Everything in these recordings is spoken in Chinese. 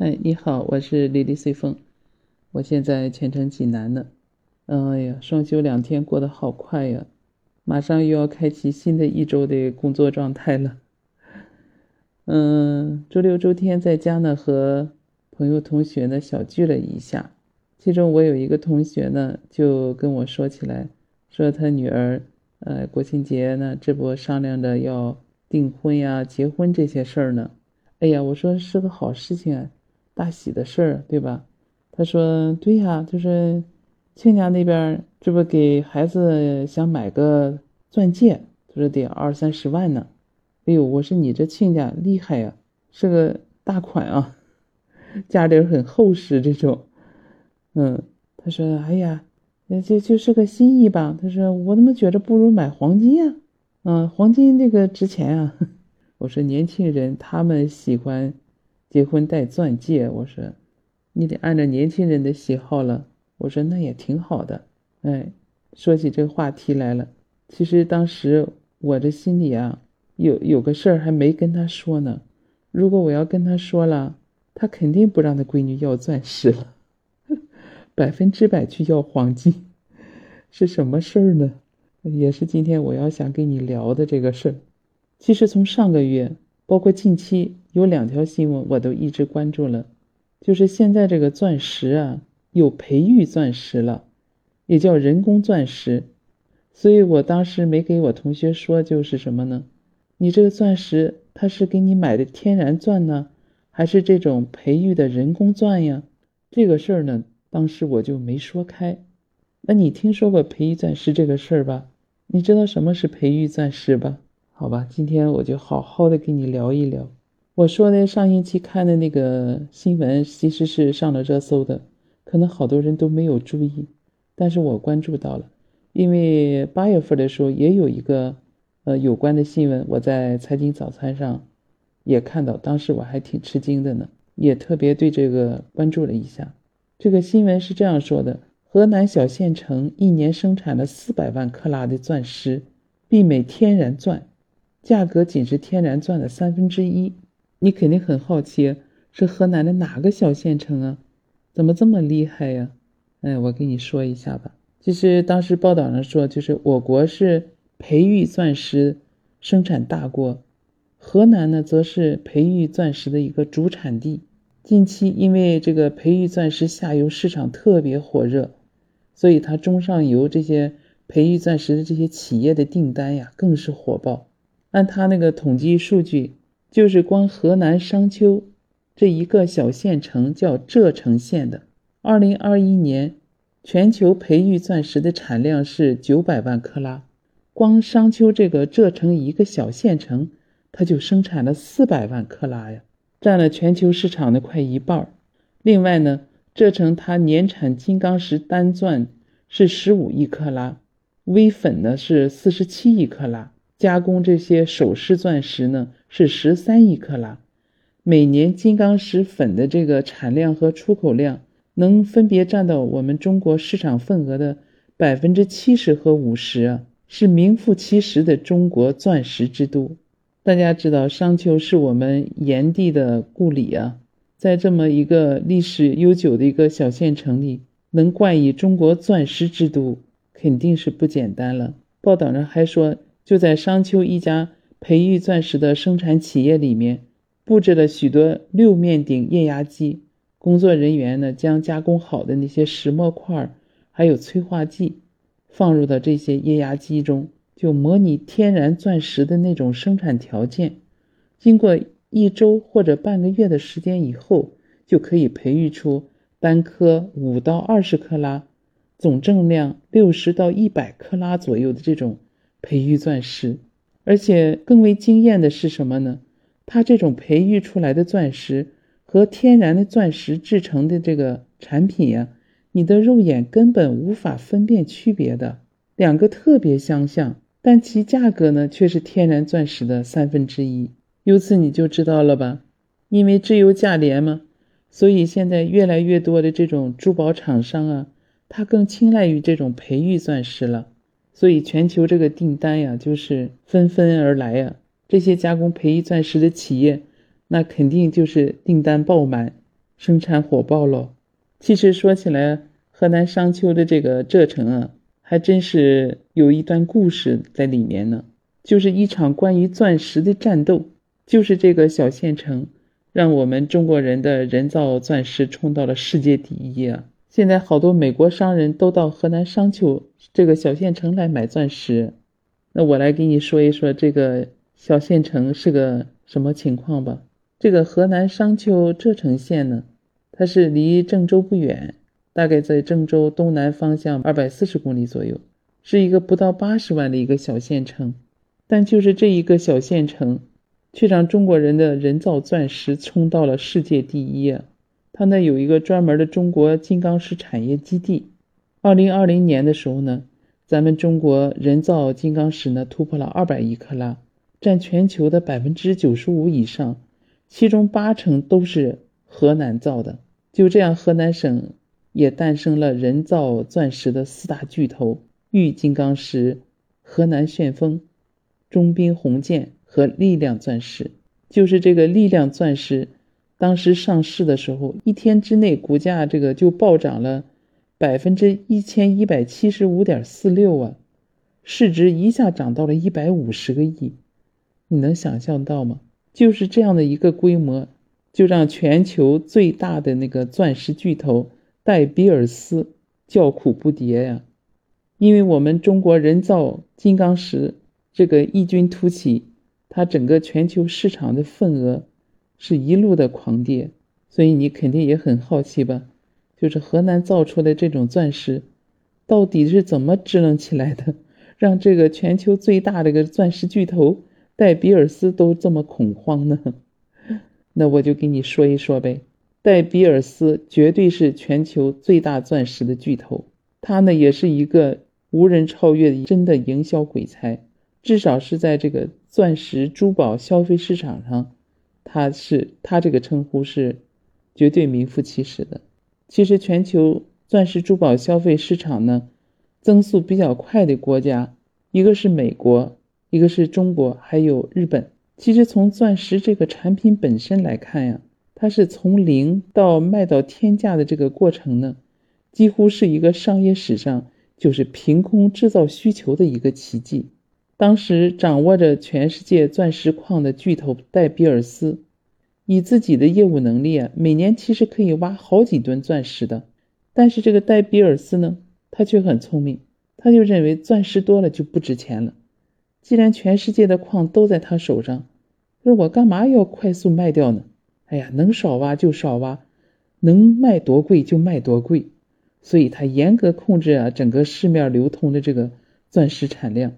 嗨，你好，我是李丽随风，我现在全程济南呢。哎呀，双休两天过得好快呀，马上又要开启新的一周的工作状态了。嗯，周六周天在家呢，和朋友同学呢小聚了一下。其中我有一个同学呢，就跟我说起来，说他女儿，呃，国庆节呢，这不商量着要订婚呀、结婚这些事儿呢。哎呀，我说是个好事情啊。大喜的事儿，对吧？他说：“对呀，就是亲家那边，这不给孩子想买个钻戒，他说得二三十万呢。哎呦，我说你这亲家厉害呀，是个大款啊，家里很厚实这种。嗯，他说：哎呀，那就就是个心意吧。他说我怎么觉着不如买黄金呀？嗯，黄金这个值钱啊。我说年轻人他们喜欢。”结婚戴钻戒，我说，你得按照年轻人的喜好了。我说那也挺好的。哎，说起这个话题来了，其实当时我这心里啊，有有个事儿还没跟他说呢。如果我要跟他说了，他肯定不让他闺女要钻石了，百分之百去要黄金。是什么事儿呢？也是今天我要想跟你聊的这个事儿。其实从上个月，包括近期。有两条新闻我都一直关注了，就是现在这个钻石啊，有培育钻石了，也叫人工钻石。所以我当时没给我同学说，就是什么呢？你这个钻石，它是给你买的天然钻呢，还是这种培育的人工钻呀？这个事儿呢，当时我就没说开。那你听说过培育钻石这个事儿吧？你知道什么是培育钻石吧？好吧，今天我就好好的跟你聊一聊。我说的上星期看的那个新闻，其实是上了热搜的，可能好多人都没有注意，但是我关注到了，因为八月份的时候也有一个呃有关的新闻，我在财经早餐上也看到，当时我还挺吃惊的呢，也特别对这个关注了一下。这个新闻是这样说的：河南小县城一年生产了四百万克拉的钻石，媲美天然钻，价格仅是天然钻的三分之一。你肯定很好奇，是河南的哪个小县城啊？怎么这么厉害呀？哎，我跟你说一下吧。其实当时报道上说，就是我国是培育钻石生产大国，河南呢则是培育钻石的一个主产地。近期因为这个培育钻石下游市场特别火热，所以它中上游这些培育钻石的这些企业的订单呀更是火爆。按他那个统计数据。就是光河南商丘这一个小县城叫柘城县的，二零二一年全球培育钻石的产量是九百万克拉，光商丘这个柘城一个小县城，它就生产了四百万克拉呀，占了全球市场的快一半。另外呢，柘城它年产金刚石单钻是十五亿克拉，微粉呢是四十七亿克拉。加工这些首饰钻石呢是十三亿克拉，每年金刚石粉的这个产量和出口量能分别占到我们中国市场份额的百分之七十和五十啊，是名副其实的中国钻石之都。大家知道商丘是我们炎帝的故里啊，在这么一个历史悠久的一个小县城里，能冠以中国钻石之都，肯定是不简单了。报道上还说。就在商丘一家培育钻石的生产企业里面，布置了许多六面顶液压机，工作人员呢将加工好的那些石墨块还有催化剂放入到这些液压机中，就模拟天然钻石的那种生产条件。经过一周或者半个月的时间以后，就可以培育出单颗五到二十克拉，总重量六十到一百克拉左右的这种。培育钻石，而且更为惊艳的是什么呢？它这种培育出来的钻石和天然的钻石制成的这个产品呀，你的肉眼根本无法分辨区别的，两个特别相像，但其价格呢却是天然钻石的三分之一。由此你就知道了吧？因为质优价廉嘛，所以现在越来越多的这种珠宝厂商啊，他更青睐于这种培育钻石了。所以全球这个订单呀，就是纷纷而来呀。这些加工培育钻石的企业，那肯定就是订单爆满，生产火爆喽。其实说起来，河南商丘的这个柘城啊，还真是有一段故事在里面呢。就是一场关于钻石的战斗，就是这个小县城，让我们中国人的人造钻石冲到了世界第一啊！现在好多美国商人都到河南商丘这个小县城来买钻石。那我来给你说一说这个小县城是个什么情况吧。这个河南商丘柘城县呢，它是离郑州不远，大概在郑州东南方向二百四十公里左右，是一个不到八十万的一个小县城。但就是这一个小县城，却让中国人的人造钻石冲到了世界第一啊！它那有一个专门的中国金刚石产业基地。二零二零年的时候呢，咱们中国人造金刚石呢突破了二百亿克拉，占全球的百分之九十五以上，其中八成都是河南造的。就这样，河南省也诞生了人造钻石的四大巨头：玉金刚石、河南旋风。中兵红箭和力量钻石，就是这个力量钻石，当时上市的时候，一天之内股价这个就暴涨了百分之一千一百七十五点四六啊，市值一下涨到了一百五十个亿，你能想象到吗？就是这样的一个规模，就让全球最大的那个钻石巨头戴比尔斯叫苦不迭呀，因为我们中国人造金刚石。这个异军突起，它整个全球市场的份额是一路的狂跌，所以你肯定也很好奇吧？就是河南造出的这种钻石，到底是怎么支棱起来的，让这个全球最大的个钻石巨头戴比尔斯都这么恐慌呢？那我就给你说一说呗。戴比尔斯绝对是全球最大钻石的巨头，他呢也是一个无人超越的真的营销鬼才。至少是在这个钻石珠宝消费市场上，它是它这个称呼是绝对名副其实的。其实全球钻石珠宝消费市场呢，增速比较快的国家，一个是美国，一个是中国，还有日本。其实从钻石这个产品本身来看呀，它是从零到卖到天价的这个过程呢，几乎是一个商业史上就是凭空制造需求的一个奇迹。当时掌握着全世界钻石矿的巨头戴比尔斯，以自己的业务能力啊，每年其实可以挖好几吨钻石的。但是这个戴比尔斯呢，他却很聪明，他就认为钻石多了就不值钱了。既然全世界的矿都在他手上，说我干嘛要快速卖掉呢？哎呀，能少挖就少挖，能卖多贵就卖多贵。所以他严格控制啊整个市面流通的这个钻石产量。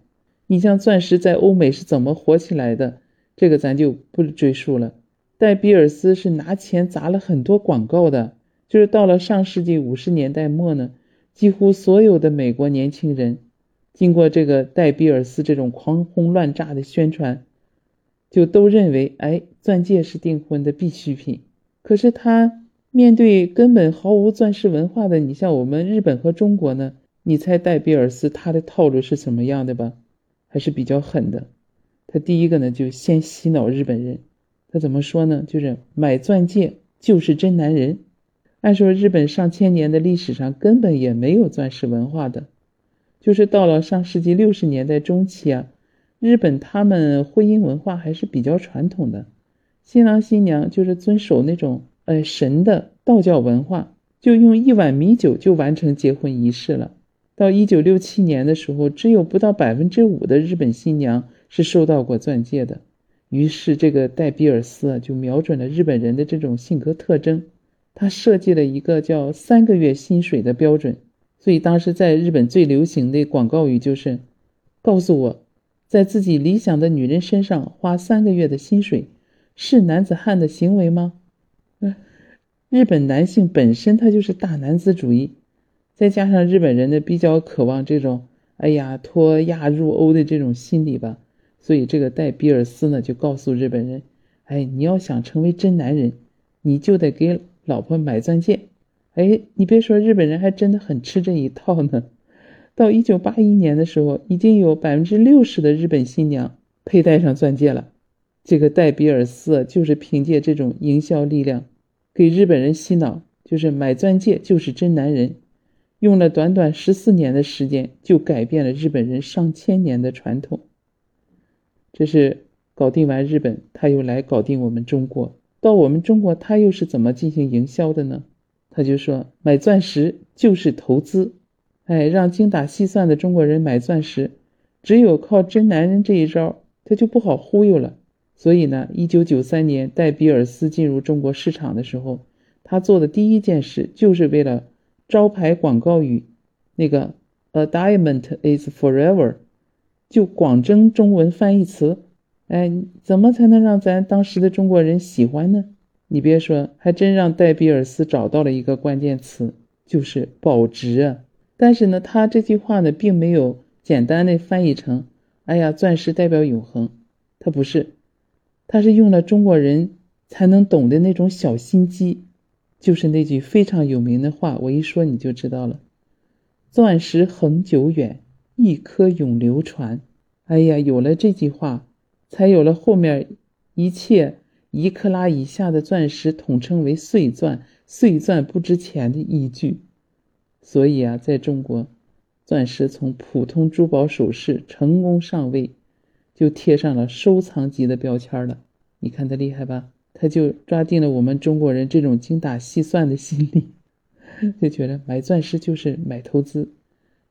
你像钻石在欧美是怎么火起来的？这个咱就不赘述了。戴比尔斯是拿钱砸了很多广告的，就是到了上世纪五十年代末呢，几乎所有的美国年轻人，经过这个戴比尔斯这种狂轰乱炸的宣传，就都认为，哎，钻戒是订婚的必需品。可是他面对根本毫无钻石文化的，你像我们日本和中国呢？你猜戴比尔斯他的套路是什么样的吧？还是比较狠的，他第一个呢就先洗脑日本人，他怎么说呢？就是买钻戒就是真男人。按说日本上千年的历史上根本也没有钻石文化的，就是到了上世纪六十年代中期啊，日本他们婚姻文化还是比较传统的，新郎新娘就是遵守那种呃神的道教文化，就用一碗米酒就完成结婚仪式了。到一九六七年的时候，只有不到百分之五的日本新娘是收到过钻戒的。于是，这个戴比尔斯，就瞄准了日本人的这种性格特征，他设计了一个叫“三个月薪水”的标准。所以，当时在日本最流行的广告语就是：“告诉我，在自己理想的女人身上花三个月的薪水，是男子汉的行为吗？”日本男性本身他就是大男子主义。再加上日本人呢比较渴望这种，哎呀脱亚入欧的这种心理吧，所以这个戴比尔斯呢就告诉日本人，哎，你要想成为真男人，你就得给老婆买钻戒。哎，你别说，日本人还真的很吃这一套呢。到一九八一年的时候，已经有百分之六十的日本新娘佩戴上钻戒了。这个戴比尔斯就是凭借这种营销力量，给日本人洗脑，就是买钻戒就是真男人。用了短短十四年的时间，就改变了日本人上千年的传统。这是搞定完日本，他又来搞定我们中国。到我们中国，他又是怎么进行营销的呢？他就说买钻石就是投资，哎，让精打细算的中国人买钻石，只有靠真男人这一招，他就不好忽悠了。所以呢，一九九三年戴比尔斯进入中国市场的时候，他做的第一件事就是为了招牌广告语那个 “A diamond is forever”，就广征中文翻译词。哎，怎么才能让咱当时的中国人喜欢呢？你别说，还真让戴比尔斯找到了一个关键词，就是保值啊。但是呢，他这句话呢，并没有简单的翻译成“哎呀，钻石代表永恒”，他不是。他是用了中国人才能懂的那种小心机，就是那句非常有名的话，我一说你就知道了：“钻石恒久远，一颗永流传。”哎呀，有了这句话，才有了后面一切一克拉以下的钻石统称为碎钻，碎钻不值钱的依据。所以啊，在中国，钻石从普通珠宝首饰成功上位。就贴上了收藏级的标签了，你看他厉害吧？他就抓定了我们中国人这种精打细算的心理，就觉得买钻石就是买投资，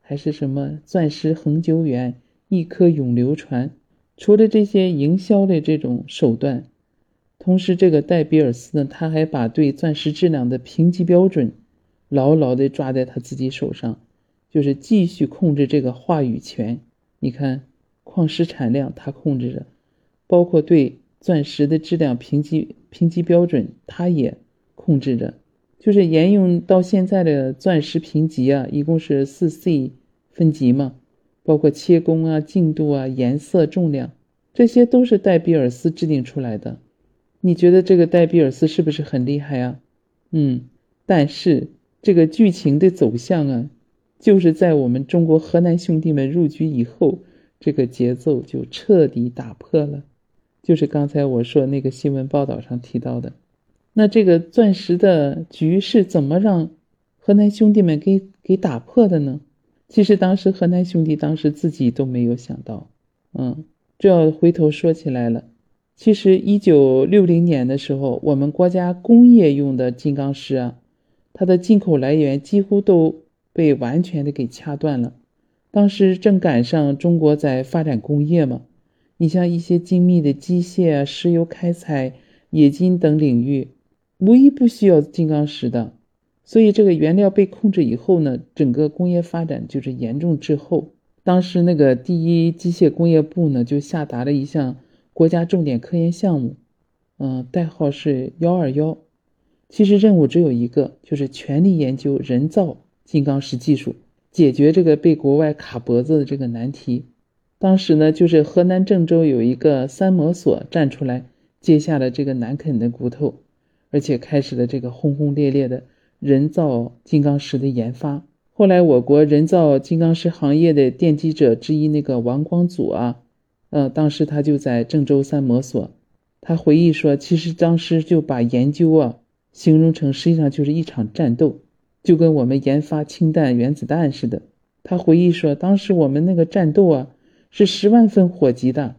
还是什么钻石恒久远，一颗永流传。除了这些营销的这种手段，同时这个戴比尔斯呢，他还把对钻石质量的评级标准牢牢地抓在他自己手上，就是继续控制这个话语权。你看。矿石产量他控制着，包括对钻石的质量评级评级标准，它也控制着。就是沿用到现在的钻石评级啊，一共是四 C 分级嘛，包括切工啊、净度啊、颜色、重量，这些都是戴比尔斯制定出来的。你觉得这个戴比尔斯是不是很厉害啊？嗯，但是这个剧情的走向啊，就是在我们中国河南兄弟们入局以后。这个节奏就彻底打破了，就是刚才我说那个新闻报道上提到的，那这个钻石的局是怎么让河南兄弟们给给打破的呢？其实当时河南兄弟当时自己都没有想到，嗯，这要回头说起来了。其实一九六零年的时候，我们国家工业用的金刚石啊，它的进口来源几乎都被完全的给掐断了。当时正赶上中国在发展工业嘛，你像一些精密的机械、石油开采、冶金等领域，无一不需要金刚石的。所以这个原料被控制以后呢，整个工业发展就是严重滞后。当时那个第一机械工业部呢，就下达了一项国家重点科研项目，嗯，代号是幺二幺。其实任务只有一个，就是全力研究人造金刚石技术。解决这个被国外卡脖子的这个难题，当时呢，就是河南郑州有一个三模所站出来接下了这个难啃的骨头，而且开始了这个轰轰烈烈的人造金刚石的研发。后来，我国人造金刚石行业的奠基者之一那个王光祖啊，呃，当时他就在郑州三模所，他回忆说，其实当时就把研究啊形容成实际上就是一场战斗。就跟我们研发氢弹、原子弹似的。他回忆说，当时我们那个战斗啊，是十万分火急的，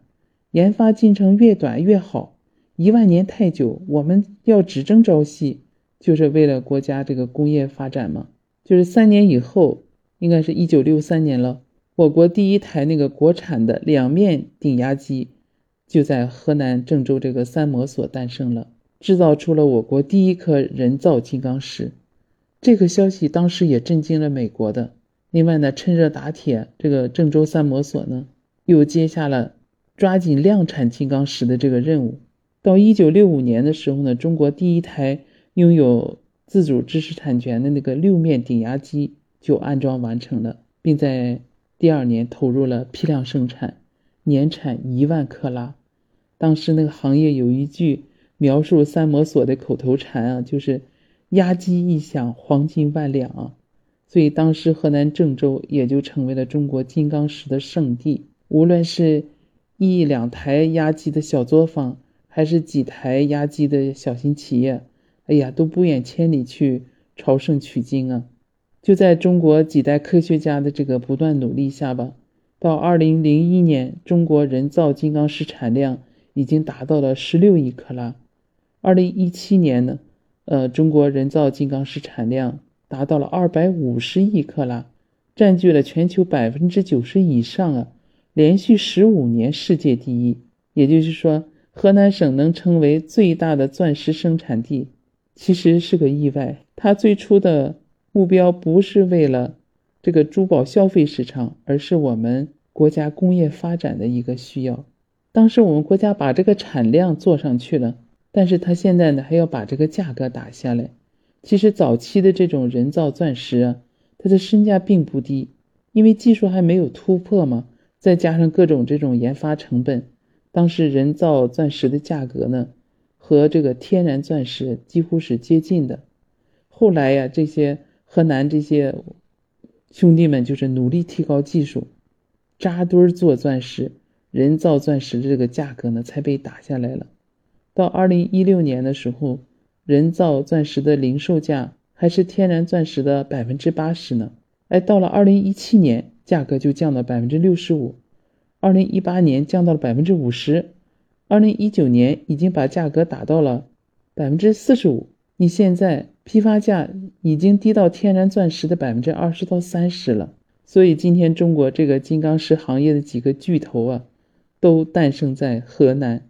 研发进程越短越好。一万年太久，我们要只争朝夕，就是为了国家这个工业发展嘛。就是三年以后，应该是一九六三年了，我国第一台那个国产的两面顶压机，就在河南郑州这个三模所诞生了，制造出了我国第一颗人造金刚石。这个消息当时也震惊了美国的。另外呢，趁热打铁，这个郑州三模所呢又接下了抓紧量产金刚石的这个任务。到一九六五年的时候呢，中国第一台拥有自主知识产权的那个六面顶压机就安装完成了，并在第二年投入了批量生产，年产一万克拉。当时那个行业有一句描述三模所的口头禅啊，就是。压机一响，黄金万两啊！所以当时河南郑州也就成为了中国金刚石的圣地。无论是一两台压机的小作坊，还是几台压机的小型企业，哎呀，都不远千里去朝圣取经啊！就在中国几代科学家的这个不断努力下吧，到二零零一年，中国人造金刚石产量已经达到了十六亿克拉。二零一七年呢，呃，中国人造金刚石产量达到了二百五十亿克拉，占据了全球百分之九十以上啊，连续十五年世界第一。也就是说。河南省能成为最大的钻石生产地，其实是个意外。它最初的目标不是为了这个珠宝消费市场，而是我们国家工业发展的一个需要。当时我们国家把这个产量做上去了，但是它现在呢还要把这个价格打下来。其实早期的这种人造钻石啊，它的身价并不低，因为技术还没有突破嘛，再加上各种这种研发成本。当时人造钻石的价格呢，和这个天然钻石几乎是接近的。后来呀，这些河南这些兄弟们就是努力提高技术，扎堆做钻石，人造钻石的这个价格呢才被打下来了。到二零一六年的时候，人造钻石的零售价还是天然钻石的百分之八十呢。哎，到了二零一七年，价格就降到百分之六十五。二零一八年降到了百分之五十，二零一九年已经把价格打到了百分之四十五。你现在批发价已经低到天然钻石的百分之二十到三十了。所以今天中国这个金刚石行业的几个巨头啊，都诞生在河南，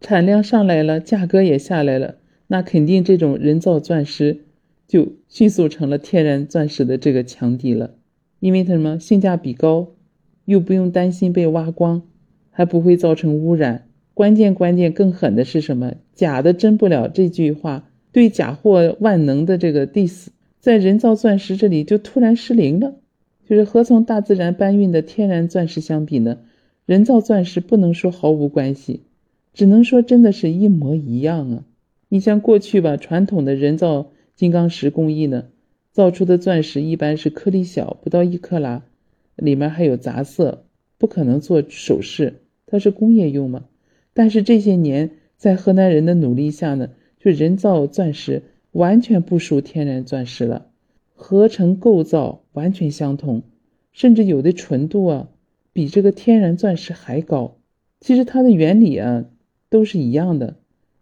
产量上来了，价格也下来了，那肯定这种人造钻石就迅速成了天然钻石的这个强敌了，因为它什么性价比高。又不用担心被挖光，还不会造成污染。关键关键更狠的是什么？假的真不了这句话对假货万能的这个 diss，在人造钻石这里就突然失灵了。就是和从大自然搬运的天然钻石相比呢，人造钻石不能说毫无关系，只能说真的是一模一样啊。你像过去吧，传统的人造金刚石工艺呢，造出的钻石一般是颗粒小，不到一克拉。里面还有杂色，不可能做首饰，它是工业用嘛。但是这些年在河南人的努力下呢，就人造钻石完全不输天然钻石了，合成构造完全相同，甚至有的纯度啊比这个天然钻石还高。其实它的原理啊都是一样的，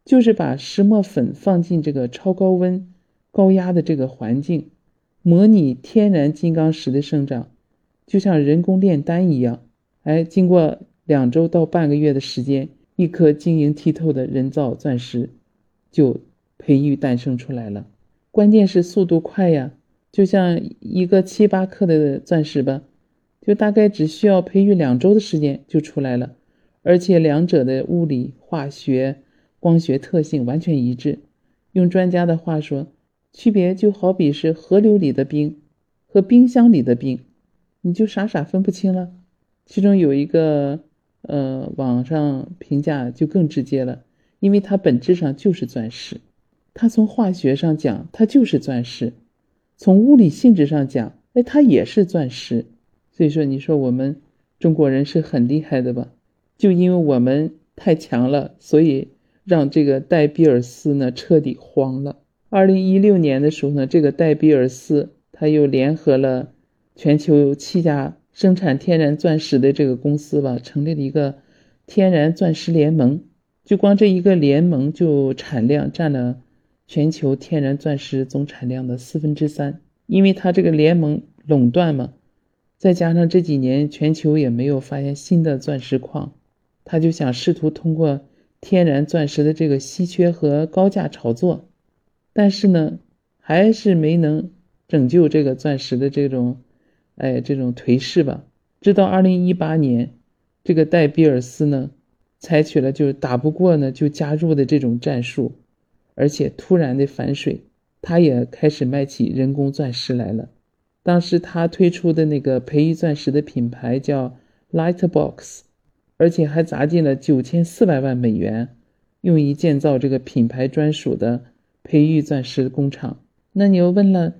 就是把石墨粉放进这个超高温、高压的这个环境，模拟天然金刚石的生长。就像人工炼丹一样，哎，经过两周到半个月的时间，一颗晶莹剔透的人造钻石就培育诞生出来了。关键是速度快呀，就像一个七八克的钻石吧，就大概只需要培育两周的时间就出来了，而且两者的物理、化学、光学特性完全一致。用专家的话说，区别就好比是河流里的冰和冰箱里的冰。你就傻傻分不清了。其中有一个，呃，网上评价就更直接了，因为它本质上就是钻石，它从化学上讲它就是钻石，从物理性质上讲，哎，它也是钻石。所以说，你说我们中国人是很厉害的吧？就因为我们太强了，所以让这个戴比尔斯呢彻底慌了。二零一六年的时候呢，这个戴比尔斯他又联合了。全球有七家生产天然钻石的这个公司吧，成立了一个天然钻石联盟。就光这一个联盟，就产量占了全球天然钻石总产量的四分之三。因为它这个联盟垄断嘛，再加上这几年全球也没有发现新的钻石矿，他就想试图通过天然钻石的这个稀缺和高价炒作，但是呢，还是没能拯救这个钻石的这种。哎，这种颓势吧，直到二零一八年，这个戴比尔斯呢，采取了就是打不过呢就加入的这种战术，而且突然的反水，他也开始卖起人工钻石来了。当时他推出的那个培育钻石的品牌叫 Lightbox，而且还砸进了九千四百万美元，用于建造这个品牌专属的培育钻石工厂。那你又问了？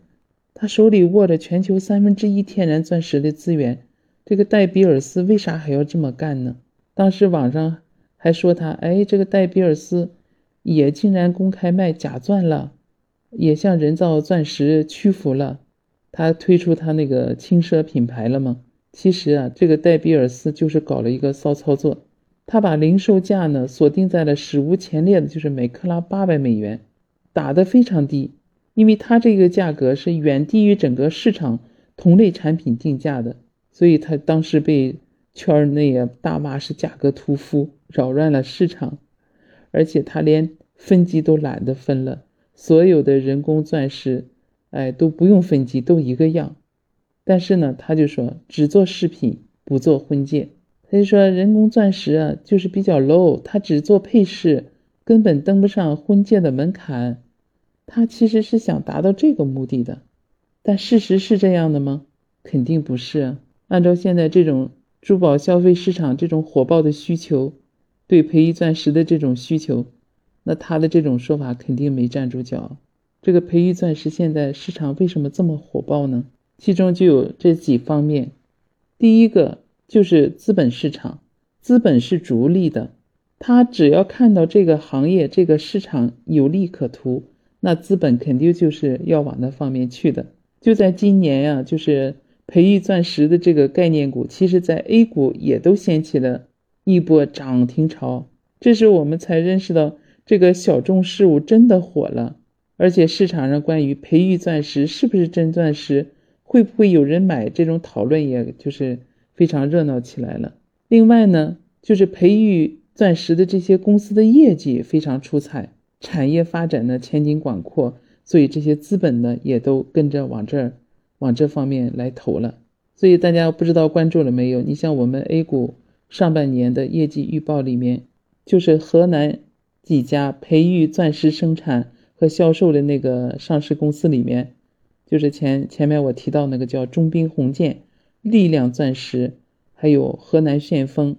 他手里握着全球三分之一天然钻石的资源，这个戴比尔斯为啥还要这么干呢？当时网上还说他，哎，这个戴比尔斯也竟然公开卖假钻了，也向人造钻石屈服了，他推出他那个轻奢品牌了吗？其实啊，这个戴比尔斯就是搞了一个骚操作，他把零售价呢锁定在了史无前例的，就是每克拉八百美元，打得非常低，因为他这个价格是远低于整个市场同类产品定价的，所以他当时被圈内啊大骂是价格屠夫，扰乱了市场，而且他连分级都懒得分了。所有的人工钻石，哎，都不用分级，都一个样。但是呢，他就说只做饰品，不做婚戒。他就说人工钻石啊，就是比较 low，他只做配饰，根本登不上婚戒的门槛。他其实是想达到这个目的的，但事实是这样的吗？肯定不是。按照现在这种珠宝消费市场这种火爆的需求，对培育钻石的这种需求。那他的这种说法肯定没站住脚。这个培育钻石现在市场为什么这么火爆呢？其中就有这几方面。第一个就是资本市场，资本是逐利的，他只要看到这个行业、这个市场有利可图，那资本肯定就是要往那方面去的。就在今年呀，就是培育钻石的这个概念股，其实在 A 股也都掀起了一波涨停潮。这时我们才认识到。这个小众事物真的火了，而且市场上关于培育钻石是不是真钻石，会不会有人买，这种讨论也就是非常热闹起来了。另外呢，就是培育钻石的这些公司的业绩非常出彩，产业发展呢前景广阔，所以这些资本呢也都跟着往这儿往这方面来投了。所以大家不知道关注了没有？你像我们 A 股上半年的业绩预报里面，就是河南。几家培育钻石生产和销售的那个上市公司里面，就是前前面我提到那个叫中兵红箭、力量钻石，还有河南旋风、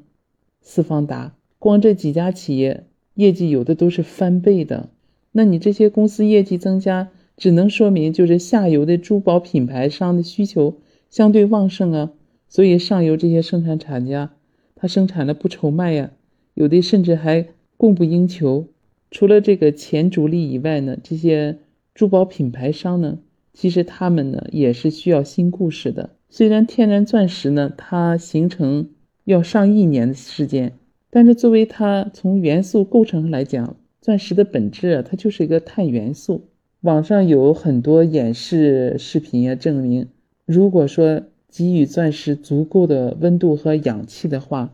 四方达，光这几家企业业绩有的都是翻倍的。那你这些公司业绩增加，只能说明就是下游的珠宝品牌商的需求相对旺盛啊，所以上游这些生产厂家他生产的不愁卖呀，有的甚至还。供不应求，除了这个钱主力以外呢，这些珠宝品牌商呢，其实他们呢也是需要新故事的。虽然天然钻石呢，它形成要上亿年的时间，但是作为它从元素构成来讲，钻石的本质啊，它就是一个碳元素。网上有很多演示视频啊，证明如果说给予钻石足够的温度和氧气的话，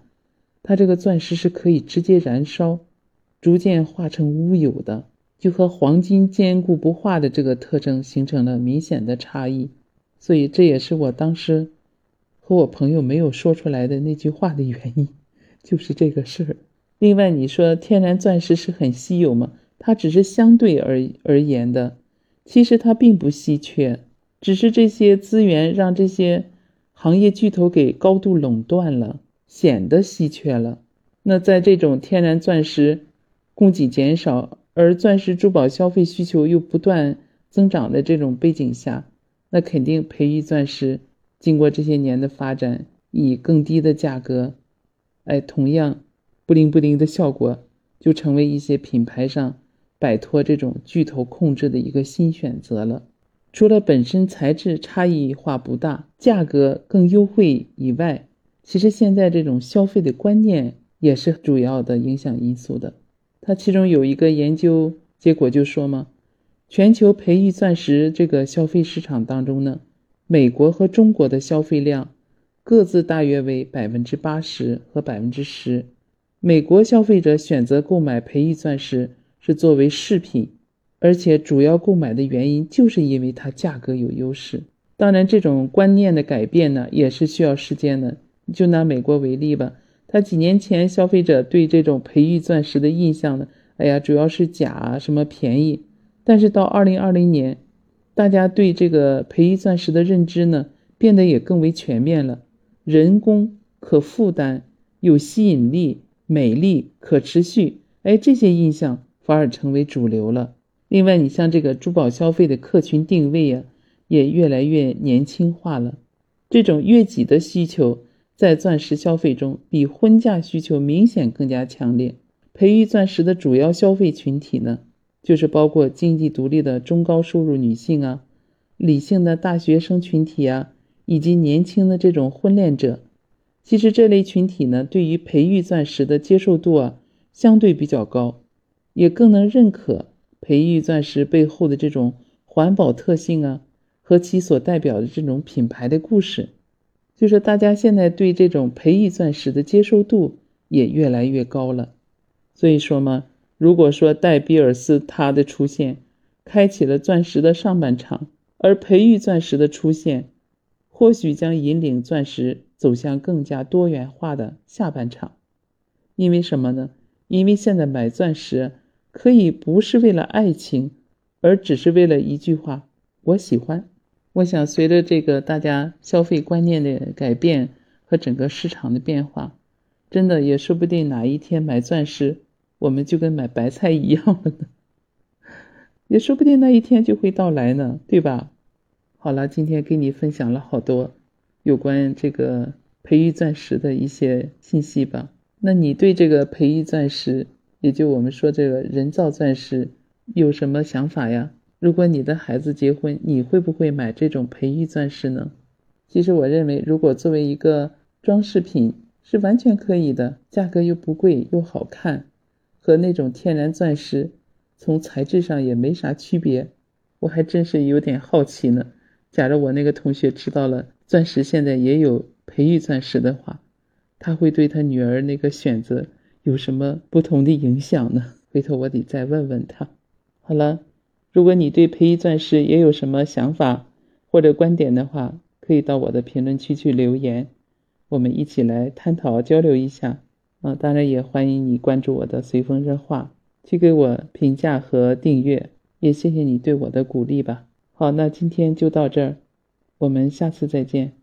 它这个钻石是可以直接燃烧。逐渐化成乌有的，就和黄金坚固不化的这个特征形成了明显的差异，所以这也是我当时和我朋友没有说出来的那句话的原因，就是这个事儿。另外，你说天然钻石是很稀有吗？它只是相对而而言的，其实它并不稀缺，只是这些资源让这些行业巨头给高度垄断了，显得稀缺了。那在这种天然钻石。供给减少，而钻石珠宝消费需求又不断增长的这种背景下，那肯定培育钻石经过这些年的发展，以更低的价格，哎，同样不灵不灵的效果，就成为一些品牌上摆脱这种巨头控制的一个新选择了。除了本身材质差异化不大，价格更优惠以外，其实现在这种消费的观念也是主要的影响因素的。它其中有一个研究结果就说嘛，全球培育钻石这个消费市场当中呢，美国和中国的消费量各自大约为百分之八十和百分之十。美国消费者选择购买培育钻石是作为饰品，而且主要购买的原因就是因为它价格有优势。当然，这种观念的改变呢，也是需要时间的。就拿美国为例吧。他几年前，消费者对这种培育钻石的印象呢？哎呀，主要是假，什么便宜。但是到二零二零年，大家对这个培育钻石的认知呢，变得也更为全面了。人工、可负担、有吸引力、美丽、可持续，哎，这些印象反而成为主流了。另外，你像这个珠宝消费的客群定位呀，也越来越年轻化了。这种悦己的需求。在钻石消费中，比婚嫁需求明显更加强烈。培育钻石的主要消费群体呢，就是包括经济独立的中高收入女性啊，理性的大学生群体啊，以及年轻的这种婚恋者。其实这类群体呢，对于培育钻石的接受度啊，相对比较高，也更能认可培育钻石背后的这种环保特性啊，和其所代表的这种品牌的故事。就是大家现在对这种培育钻石的接受度也越来越高了。所以说嘛，如果说戴比尔斯他的出现，开启了钻石的上半场，而培育钻石的出现，或许将引领钻石走向更加多元化的下半场。因为什么呢？因为现在买钻石可以不是为了爱情，而只是为了一句话：我喜欢。我想随着这个大家消费观念的改变和整个市场的变化，真的也说不定哪一天买钻石。我们就跟买白菜一样了呢，也说不定那一天就会到来呢，对吧？好了，今天给你分享了好多有关这个培育钻石的一些信息吧。那你对这个培育钻石，也就我们说这个人造钻石，有什么想法呀？如果你的孩子结婚，你会不会买这种培育钻石呢？其实我认为，如果作为一个装饰品，是完全可以的，价格又不贵，又好看。和那种天然钻石，从材质上也没啥区别，我还真是有点好奇呢。假如我那个同学知道了钻石现在也有培育钻石的话，他会对他女儿那个选择有什么不同的影响呢？回头我得再问问他。好了，如果你对培育钻石也有什么想法或者观点的话，可以到我的评论区去留言，我们一起来探讨交流一下。啊，当然也欢迎你关注我的随风热话，去给我评价和订阅，也谢谢你对我的鼓励吧。好，那今天就到这儿，我们下次再见。